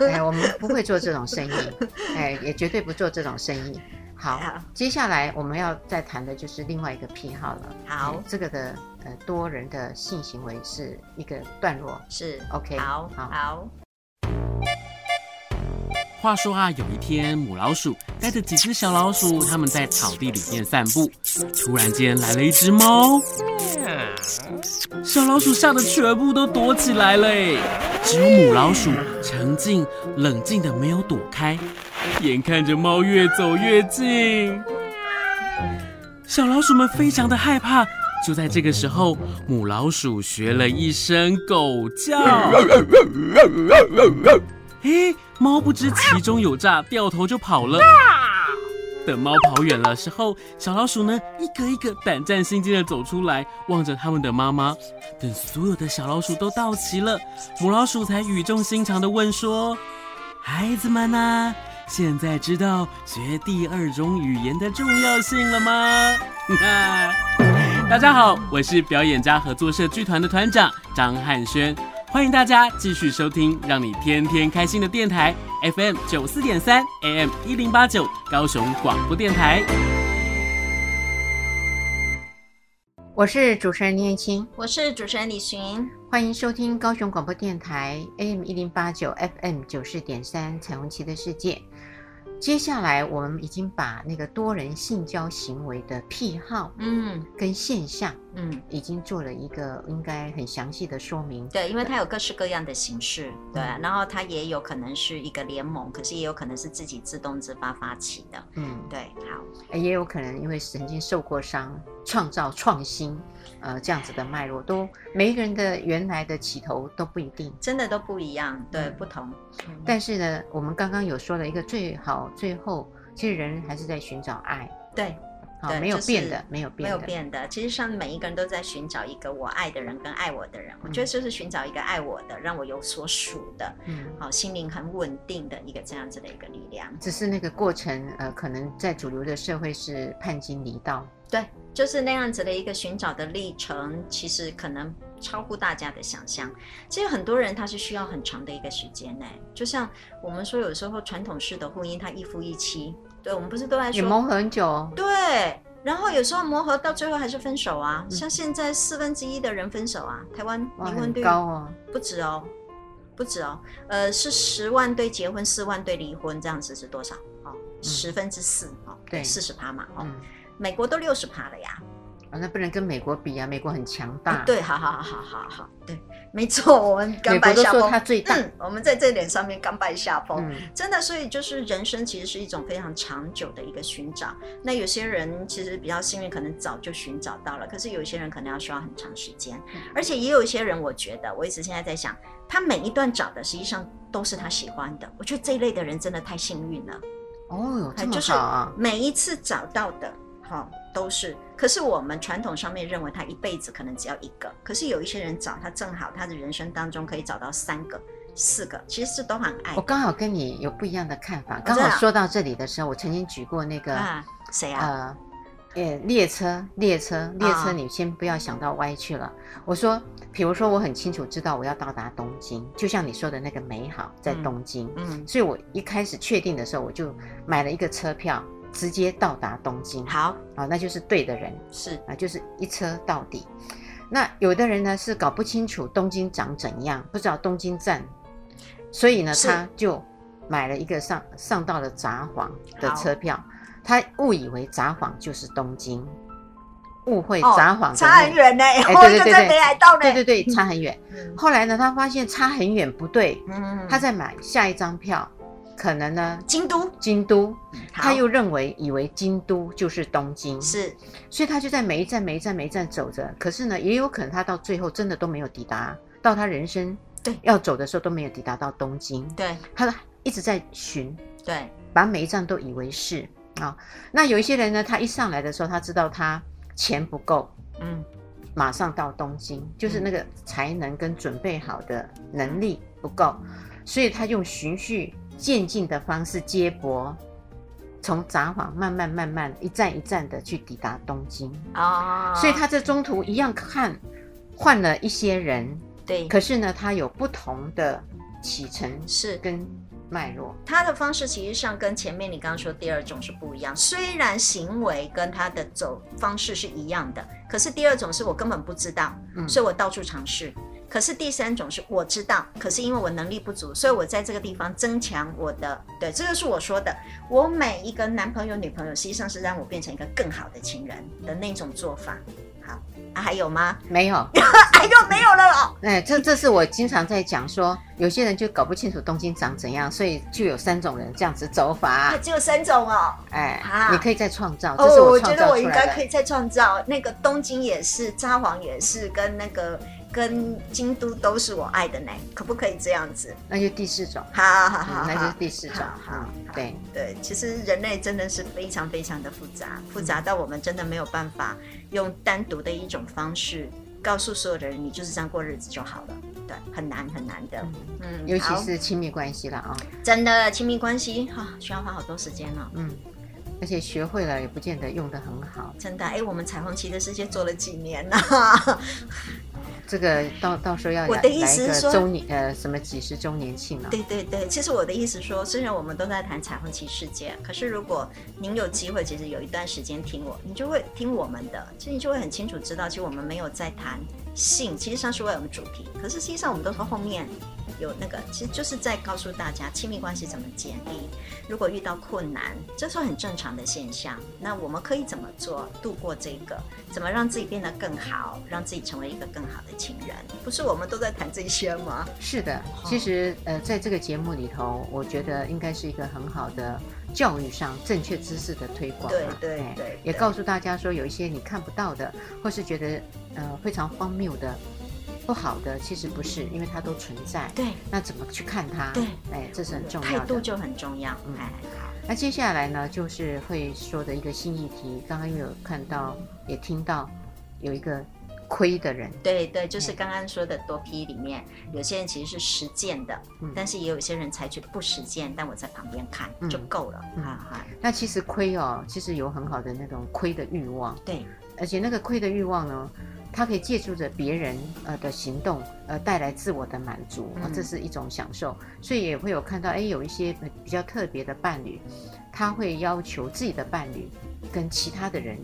A: 哎，我们不会做这种生意，哎，也绝对不做这种生意。好，好，接下来我们要再谈的就是另外一个癖好了。
B: 好，
A: 嗯、这个的呃多人的性行为是一个段落。
B: 是
A: ，OK。
B: 好，好。好
D: 话说啊，有一天母老鼠带着几只小老鼠，他们在草地里面散步，突然间来了一只猫，小老鼠吓得全部都躲起来了，只有母老鼠沉静冷静的没有躲开。眼看着猫越走越近，小老鼠们非常的害怕。就在这个时候，母老鼠学了一声狗叫。哎，猫不知其中有诈，掉头就跑了。等猫跑远了时候，小老鼠呢，一个一个胆战心惊的走出来，望着他们的妈妈。等所有的小老鼠都到齐了，母老鼠才语重心长的问说：“孩子们呐。”现在知道学第二种语言的重要性了吗？大家好，我是表演家合作社剧团的团长张汉轩，欢迎大家继续收听让你天天开心的电台 FM 九四点三 AM 一零八九高雄广播电台。
A: 我是主持人聂青，
B: 我是主持人李寻，
A: 欢迎收听高雄广播电台 AM 一零八九 FM 九四点三彩虹旗的世界。接下来，我们已经把那个多人性交行为的癖好，嗯，跟现象，嗯，已经做了一个应该很详细的说明。
B: 对，因为它有各式各样的形式，对，嗯、然后它也有可能是一个联盟，可是也有可能是自己自动自发发起的，嗯，对，好，
A: 也有可能因为曾经受过伤，创造创新。呃，这样子的脉络都每一个人的原来的起头都不一定，
B: 真的都不一样，对，嗯、不同。
A: 但是呢，我们刚刚有说了一个最好，最后其实人还是在寻找爱，
B: 对，
A: 好，没有变的，没有变，
B: 没有变的。其实上每一个人都在寻找一个我爱的人跟爱我的人，嗯、我觉得就是寻找一个爱我的，让我有所属的，嗯，好，心灵很稳定的一个这样子的一个力量。
A: 只是那个过程，呃，可能在主流的社会是叛经离道，
B: 对。就是那样子的一个寻找的历程，其实可能超乎大家的想象。其实很多人他是需要很长的一个时间呢。就像我们说，有时候传统式的婚姻，他一夫一妻，对我们不是都在说
A: 也磨合很久，
B: 对。然后有时候磨合到最后还是分手啊。嗯、像现在四分之一的人分手啊，台湾离婚率高哦，不止哦。不止哦，呃，是十万对结婚，四万对离婚，这样子是多少？哦，十分之四哦，对，四十趴嘛，哦，嗯、美国都六十趴了呀。
A: 啊，那不能跟美国比啊！美国很强大。
B: 对，好好好好好好，对，没错，我们甘拜下
A: 风。嗯，
B: 我们在这点上面甘拜下风。嗯，真的，所以就是人生其实是一种非常长久的一个寻找。那有些人其实比较幸运，可能早就寻找到了；可是有些人可能要需要很长时间。嗯，而且也有一些人，我觉得我一直现在在想，他每一段找的实际上都是他喜欢的。我觉得这一类的人真的太幸运了。
A: 哦，这么好啊！
B: 就是每一次找到的。好，都是。可是我们传统上面认为他一辈子可能只要一个，可是有一些人找他正好他的人生当中可以找到三个、四个，其实是都很爱。
A: 我刚好跟你有不一样的看法。刚好说到这里的时候，我曾经举过那个
B: 啊，谁啊？
A: 呃，列车，列车，列车，你先不要想到歪去了。我说，比如说我很清楚知道我要到达东京，就像你说的那个美好在东京，嗯，所以我一开始确定的时候，我就买了一个车票。直接到达东京，
B: 好。
A: 啊，那就是对的人，
B: 是。
A: 啊，就是一车到底。那有的人呢是搞不清楚东京长怎样，不知道东京站，所以呢他就买了一个上上到了札幌的车票，他误以为札幌就是东京，误会札幌、哦、
B: 差很远呢，哎，对对对对，
A: 对对对，差很远。嗯、后来呢，他发现差很远不对，嗯，他再买下一张票。可能呢，
B: 京都，
A: 京都，他又认为以为京都就是东京，
B: 是，
A: 所以他就在每一站每一站每一站走着。可是呢，也有可能他到最后真的都没有抵达，到他人生对要走的时候都没有抵达到东京。
B: 对，
A: 他一直在寻，
B: 对，
A: 把每一站都以为是啊、哦。那有一些人呢，他一上来的时候，他知道他钱不够，嗯，马上到东京，就是那个才能跟准备好的能力不够，所以他用循序。渐进的方式接驳，从札幌慢慢慢慢一站一站的去抵达东京。啊，所以他这中途一样看换了一些人，
B: 对，
A: 可是呢，他有不同的启程
B: 是。
A: 跟脉络，
B: 他的方式其实上跟前面你刚刚说第二种是不一样，虽然行为跟他的走方式是一样的，可是第二种是我根本不知道，嗯，所以我到处尝试。可是第三种是我知道，可是因为我能力不足，所以我在这个地方增强我的，对，这就是我说的，我每一个男朋友、女朋友，实际上是让我变成一个更好的情人的那种做法。好，啊，还有吗？
A: 没有，
B: 还有没有了哦。
A: 哎，这这是我经常在讲说，有些人就搞不清楚东京长怎样，所以就有三种人这样子走法。啊，
B: 只有三种哦。
A: 哎，啊，你可以再创造。哦，我觉得我应该
B: 可以再创造。那个东京也是，札幌也是，跟那个。跟京都都是我爱的呢，可不可以这样子？
A: 那就第四种，
B: 好好好，嗯，那就是第四种。好，好，对对，其实人类真的是非常非常的复杂，复杂到我们真的没有办法用单独的一种方式告诉所有的人，你就是这样过日子就好了。对，很难很难的。
A: 嗯，尤其是亲密关系了啊，
B: 真的亲密关系哈，需要花好多时间了。
A: 嗯，而且学会了也不见得用得很好。
B: 真的，哎，我们彩虹旗的世界做了几年了？
A: 这个到到时候要我的意思是说周年呃什么几十周年庆啊？
B: 对对对，其实我的意思说，虽然我们都在谈彩虹旗世界，可是如果您有机会，其实有一段时间听我，你就会听我们的，其实你就会很清楚知道，其实我们没有在谈性，其实上是为我们主题，可是实际上我们都说后面。有那个，其实就是在告诉大家亲密关系怎么建立。如果遇到困难，这是很正常的现象。那我们可以怎么做度过这个？怎么让自己变得更好，让自己成为一个更好的情人？不是我们都在谈这些吗？
A: 是的，其实呃，在这个节目里头，我觉得应该是一个很好的教育上正确知识的推广。
B: 对对对，对，
A: 也告诉大家说，有一些你看不到的，或是觉得呃非常荒谬的。不好的其实不是，因为它都存在。
B: 对，
A: 那怎么去看它？
B: 对，
A: 哎，这是很重要的。
B: 态度就很重要。嗯，好。
A: 那接下来呢，就是会说的一个新议题。刚刚有看到，也听到有一个亏的人。
B: 对对，就是刚刚说的多批里面，有些人其实是实践的，嗯，但是也有些人采取不实践，但我在旁边看就够了。哈哈。
A: 那其实亏哦，其实有很好的那种亏的欲望。
B: 对，
A: 而且那个亏的欲望呢。他可以借助着别人呃的行动，呃带来自我的满足，这是一种享受。所以也会有看到，哎，有一些比较特别的伴侣，他会要求自己的伴侣跟其他的人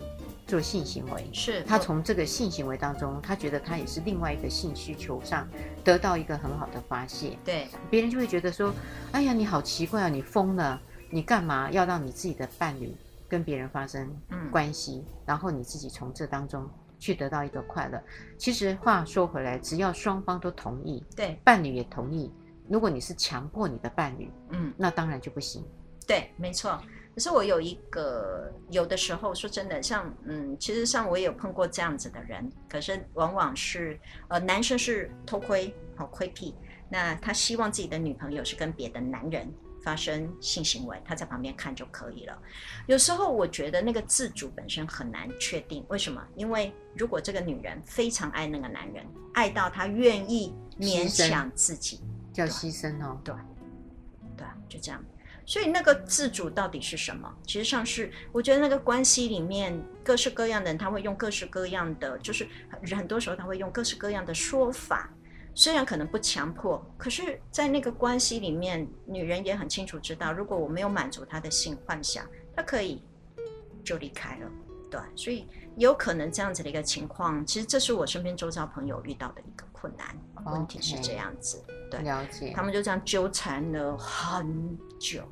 A: 做性行为，
B: 是
A: 他从这个性行为当中，他觉得他也是另外一个性需求上得到一个很好的发泄。
B: 对，
A: 别人就会觉得说，哎呀，你好奇怪啊，你疯了，你干嘛要让你自己的伴侣跟别人发生关系，嗯、然后你自己从这当中去得到一个快乐？其实话说回来，只要双方都同意，
B: 对，
A: 伴侣也同意，如果你是强迫你的伴侣，嗯，那当然就不行。
B: 对，没错。可是我有一个，有的时候说真的，像嗯，其实像我也有碰过这样子的人，可是往往是呃，男生是偷窥，好窥癖，那他希望自己的女朋友是跟别的男人发生性行为，他在旁边看就可以了。有时候我觉得那个自主本身很难确定，为什么？因为如果这个女人非常爱那个男人，爱到她愿意勉强自己，
A: 叫牺牲哦，
B: 对，对，就这样。所以那个自主到底是什么？其实上是，我觉得那个关系里面各式各样的人，他会用各式各样的，就是很多时候他会用各式各样的说法。虽然可能不强迫，可是，在那个关系里面，女人也很清楚知道，如果我没有满足她的性幻想，她可以就离开了。对，所以有可能这样子的一个情况，其实这是我身边周遭朋友遇到的一个困难。问题是这样子，okay, 对，
A: 了解。
B: 他们就这样纠缠了很久，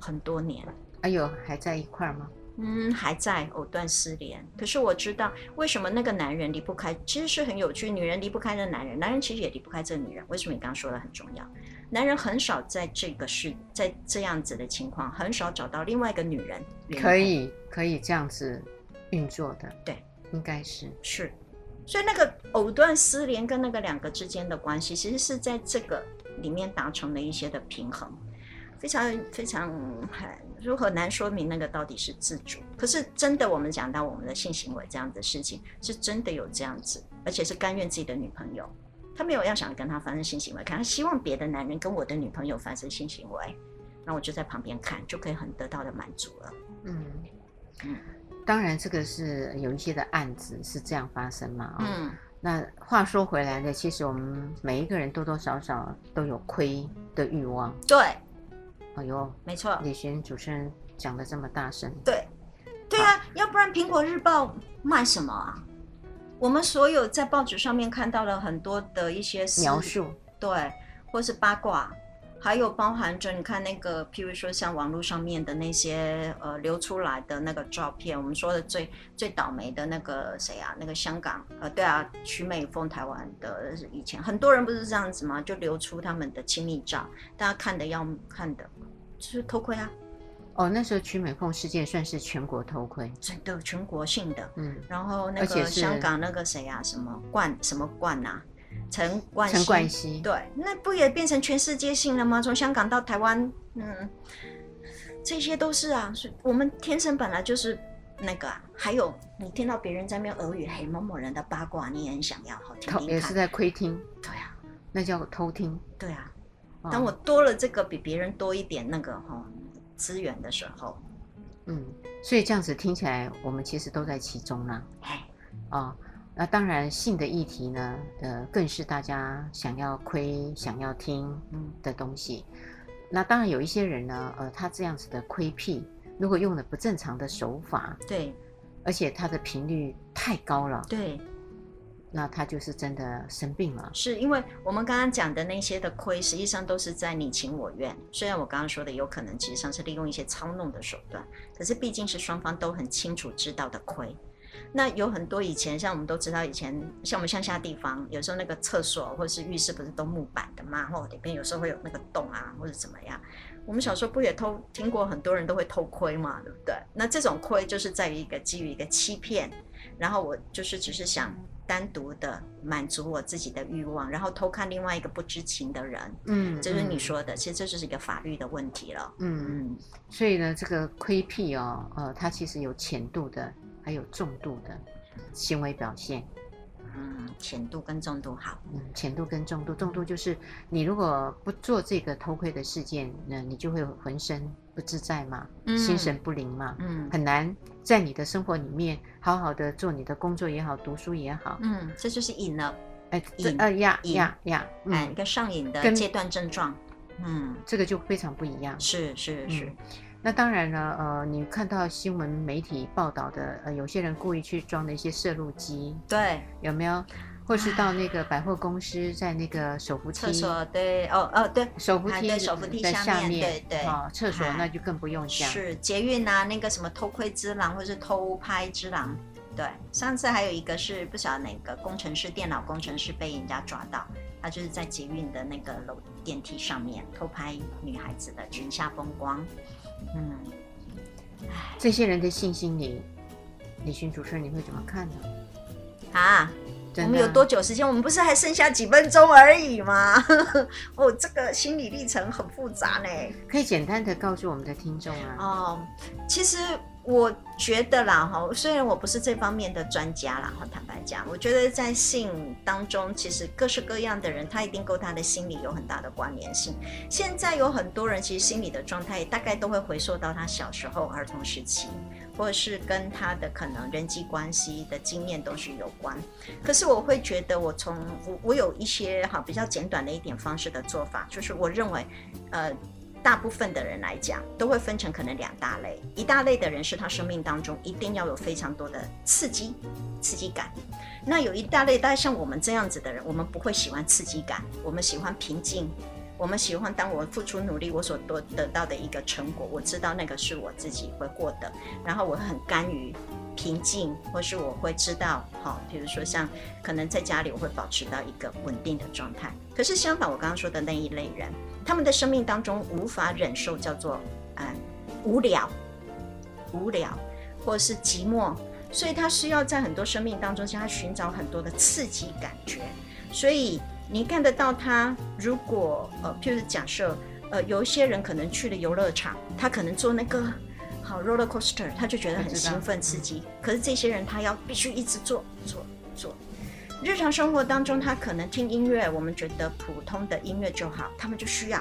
B: 很多年。
A: 哎呦，还在一块吗？
B: 嗯，还在，藕断丝连。可是我知道为什么那个男人离不开，其实是很有趣。女人离不开那男人，男人其实也离不开这个女人。为什么你刚刚说的很重要？男人很少在这个是在这样子的情况，很少找到另外一个女人
A: 可以可以这样子运作的。
B: 对，
A: 应该是
B: 是。所以那个藕断丝连跟那个两个之间的关系，其实是在这个里面达成了一些的平衡，非常非常很如何难说明那个到底是自主。可是真的，我们讲到我们的性行为这样的事情，是真的有这样子，而且是甘愿自己的女朋友，他没有要想跟他发生性行为，可他希望别的男人跟我的女朋友发生性行为，那我就在旁边看，就可以很得到的满足了。嗯
A: 嗯。当然，这个是有一些的案子是这样发生嘛？嗯，那话说回来呢，其实我们每一个人多多少少都有亏的欲望。
B: 对，
A: 哎呦，
B: 没错。
A: 李璇主持人讲的这么大声。
B: 对，对啊，要不然苹果日报卖什么啊？我们所有在报纸上面看到了很多的一些
A: 描述，
B: 对，或是八卦。还有包含着你看那个，譬如说像网络上面的那些呃流出来的那个照片，我们说的最最倒霉的那个谁啊？那个香港呃，对啊，曲美凤台湾的以前很多人不是这样子吗？就流出他们的亲密照，大家看的要看的，就是偷窥啊。
A: 哦，那时候曲美凤事件算是全国偷窥，
B: 真的全国性的。嗯，然后那个香港那个谁啊，什么冠什么冠啊？陈冠希，
A: 冠希
B: 对，那不也变成全世界性了吗？从香港到台湾，嗯，这些都是啊，是我们天生本来就是那个啊。还有，你听到别人在那边耳语，黑，某某人的八卦，你也很想要，好听听看。
A: 也是在窥听，
B: 对啊，
A: 那叫偷听。
B: 对啊，当我多了这个比别人多一点那个哈资源的时候，
A: 嗯，所以这样子听起来，我们其实都在其中呢。哎，啊。那当然，性的议题呢，呃，更是大家想要窥、想要听的东西。嗯。那当然有一些人呢，呃，他这样子的窥癖，如果用了不正常的手法，
B: 对，
A: 而且他的频率太高了，
B: 对，
A: 那他就是真的生病了。
B: 是因为我们刚刚讲的那些的窥，实际上都是在你情我愿。虽然我刚刚说的有可能，其实上是利用一些操弄的手段，可是毕竟是双方都很清楚知道的窥。那有很多以前，像我们都知道，以前像我们乡下地方，有时候那个厕所或者是浴室不是都木板的嘛，或里边有时候会有那个洞啊，或者怎么样。我们小时候不也偷听过，很多人都会偷窥嘛，对不对？那这种窥就是在于一个基于一个欺骗，然后我就是只是想单独的满足我自己的欲望，然后偷看另外一个不知情的人。嗯，就是你说的，其实这就是一个法律的问题了。嗯嗯，
A: 所以呢，这个窥癖哦，呃，它其实有浅度的。还有重度的行为表现，
B: 嗯，浅度跟重度好，
A: 嗯，浅度跟重度，重度就是你如果不做这个偷窥的事件，那你就会浑身不自在嘛，嗯、心神不宁嘛，嗯，很难在你的生活里面好好的做你的工作也好，读书也好，
B: 嗯，这就是瘾了，
A: 哎，瘾，呃呀呀呀，
B: 一个上瘾的阶段症状，嗯，
A: 这个就非常不一样，
B: 是是是。是是
A: 那那当然了，呃，你看到新闻媒体报道的，呃，有些人故意去装了一些摄录机，
B: 对，
A: 有没有？或是到那个百货公司，在那个手扶梯，
B: 厕所，对，哦哦，对，
A: 手扶梯，
B: 手扶梯下面，对对，
A: 哦，厕所那就更不用讲，
B: 是捷运啊，那个什么偷窥之狼，或是偷拍之狼，对，上次还有一个是不晓得哪个工程师，电脑工程师被人家抓到，他就是在捷运的那个楼电梯上面偷拍女孩子的裙下风光，嗯，
A: 这些人的信心你，李寻主持人你会怎么看呢？
B: 啊？我们有多久时间？我们不是还剩下几分钟而已吗？哦，这个心理历程很复杂呢。
A: 可以简单的告诉我们的听众啊。
B: 哦，其实。我觉得啦，哈，虽然我不是这方面的专家啦，哈，坦白讲，我觉得在性当中，其实各式各样的人，他一定跟他的心理有很大的关联性。现在有很多人，其实心理的状态大概都会回溯到他小时候、儿童时期，或者是跟他的可能人际关系的经验都是有关。可是我会觉得我，我从我我有一些哈比较简短的一点方式的做法，就是我认为，呃。大部分的人来讲，都会分成可能两大类。一大类的人是他生命当中一定要有非常多的刺激、刺激感。那有一大类，大概像我们这样子的人，我们不会喜欢刺激感，我们喜欢平静，我们喜欢当我付出努力，我所得得到的一个成果，我知道那个是我自己会获得，然后我很甘于。平静，或是我会知道，好，比如说像可能在家里，我会保持到一个稳定的状态。可是相反，我刚刚说的那一类人，他们的生命当中无法忍受叫做嗯无聊、无聊，或是寂寞，所以他需要在很多生命当中向他寻找很多的刺激感觉。所以你看得到他，如果呃，譬如假设呃，有一些人可能去了游乐场，他可能做那个。好，roller coaster，他就觉得很兴奋刺激。可是这些人他要必须一直做做做。日常生活当中，他可能听音乐，我们觉得普通的音乐就好，他们就需要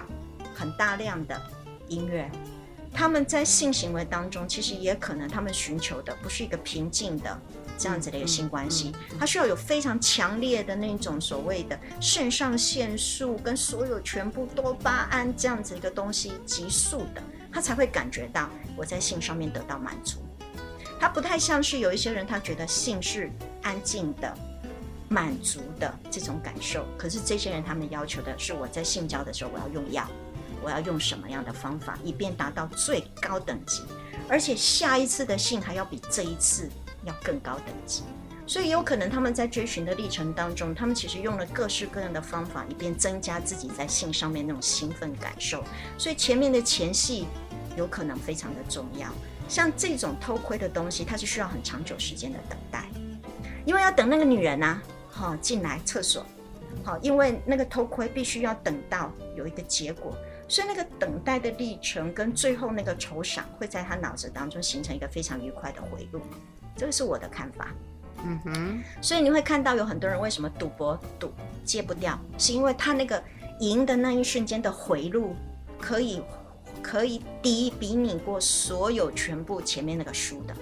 B: 很大量的音乐。他们在性行为当中，其实也可能他们寻求的不是一个平静的这样子的一个性关系，他需要有非常强烈的那种所谓的肾上腺素跟所有全部多巴胺这样子一个东西急速的。他才会感觉到我在性上面得到满足，他不太像是有一些人，他觉得性是安静的、满足的这种感受。可是这些人，他们要求的是我在性交的时候，我要用药，我要用什么样的方法，以便达到最高等级，而且下一次的性还要比这一次要更高等级。所以有可能他们在追寻的历程当中，他们其实用了各式各样的方法，以便增加自己在性上面那种兴奋感受。所以前面的前戏有可能非常的重要。像这种偷窥的东西，它是需要很长久时间的等待，因为要等那个女人啊，好进来厕所，好，因为那个偷窥必须要等到有一个结果，所以那个等待的历程跟最后那个酬赏，会在他脑子当中形成一个非常愉快的回路。这个是我的看法。嗯哼，所以你会看到有很多人为什么赌博赌戒不掉，是因为他那个赢的那一瞬间的回路可以可以抵比拟过所有全部前面那个输的，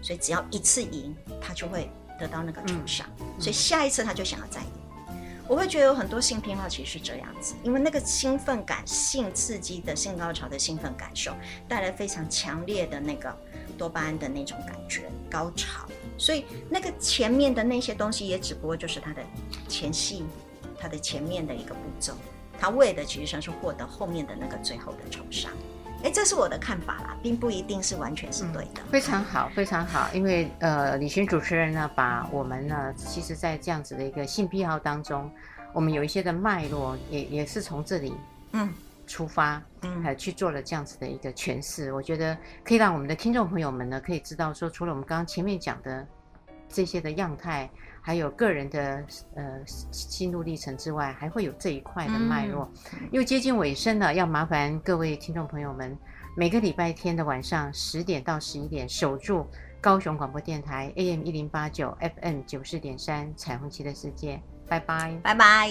B: 所以只要一次赢，他就会得到那个酬赏，所以下一次他就想要再赢。我会觉得有很多性偏好其实是这样子，因为那个兴奋感、性刺激的性高潮的兴奋感受带来非常强烈的那个多巴胺的那种感觉高潮。所以那个前面的那些东西也只不过就是他的前戏，他的前面的一个步骤，他为的其实上是获得后面的那个最后的酬赏。哎，这是我的看法啦，并不一定是完全是对的。
A: 嗯、非常好，非常好，因为呃，李寻主持人呢，把我们呢，其实在这样子的一个性癖好当中，我们有一些的脉络，也也是从这里嗯出发，嗯，还去做了这样子的一个诠释。我觉得可以让我们的听众朋友们呢，可以知道说，除了我们刚刚前面讲的这些的样态，还有个人的呃心路历程之外，还会有这一块的脉络。嗯、因为接近尾声了，要麻烦各位听众朋友们，每个礼拜天的晚上十点到十一点，守住高雄广播电台 AM 一零八九 FM 九四点三彩虹旗的世界。拜拜，
B: 拜拜。